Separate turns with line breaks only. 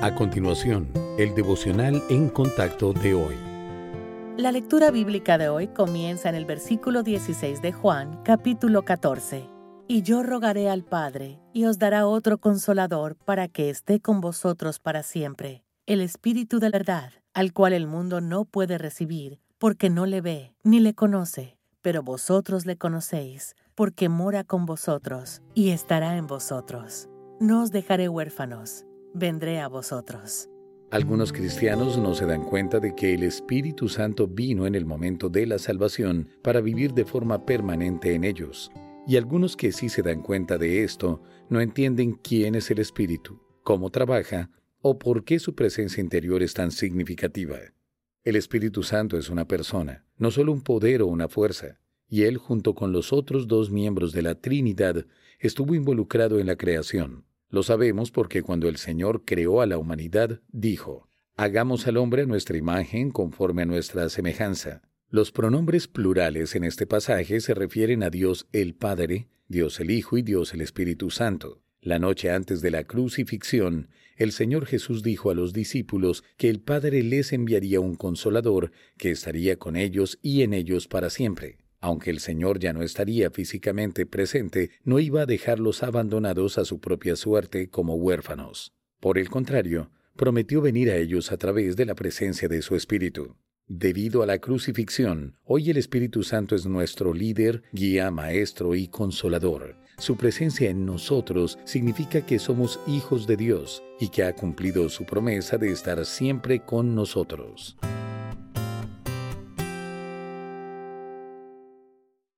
A continuación, el devocional en contacto de hoy.
La lectura bíblica de hoy comienza en el versículo 16 de Juan, capítulo 14. Y yo rogaré al Padre, y os dará otro consolador para que esté con vosotros para siempre, el Espíritu de la verdad, al cual el mundo no puede recibir, porque no le ve ni le conoce, pero vosotros le conocéis, porque mora con vosotros y estará en vosotros. No os dejaré huérfanos vendré a vosotros.
Algunos cristianos no se dan cuenta de que el Espíritu Santo vino en el momento de la salvación para vivir de forma permanente en ellos. Y algunos que sí se dan cuenta de esto no entienden quién es el Espíritu, cómo trabaja o por qué su presencia interior es tan significativa. El Espíritu Santo es una persona, no solo un poder o una fuerza, y él junto con los otros dos miembros de la Trinidad estuvo involucrado en la creación. Lo sabemos porque cuando el Señor creó a la humanidad, dijo, Hagamos al hombre nuestra imagen conforme a nuestra semejanza. Los pronombres plurales en este pasaje se refieren a Dios el Padre, Dios el Hijo y Dios el Espíritu Santo. La noche antes de la crucifixión, el Señor Jesús dijo a los discípulos que el Padre les enviaría un consolador que estaría con ellos y en ellos para siempre. Aunque el Señor ya no estaría físicamente presente, no iba a dejarlos abandonados a su propia suerte como huérfanos. Por el contrario, prometió venir a ellos a través de la presencia de su Espíritu. Debido a la crucifixión, hoy el Espíritu Santo es nuestro líder, guía, maestro y consolador. Su presencia en nosotros significa que somos hijos de Dios y que ha cumplido su promesa de estar siempre con nosotros.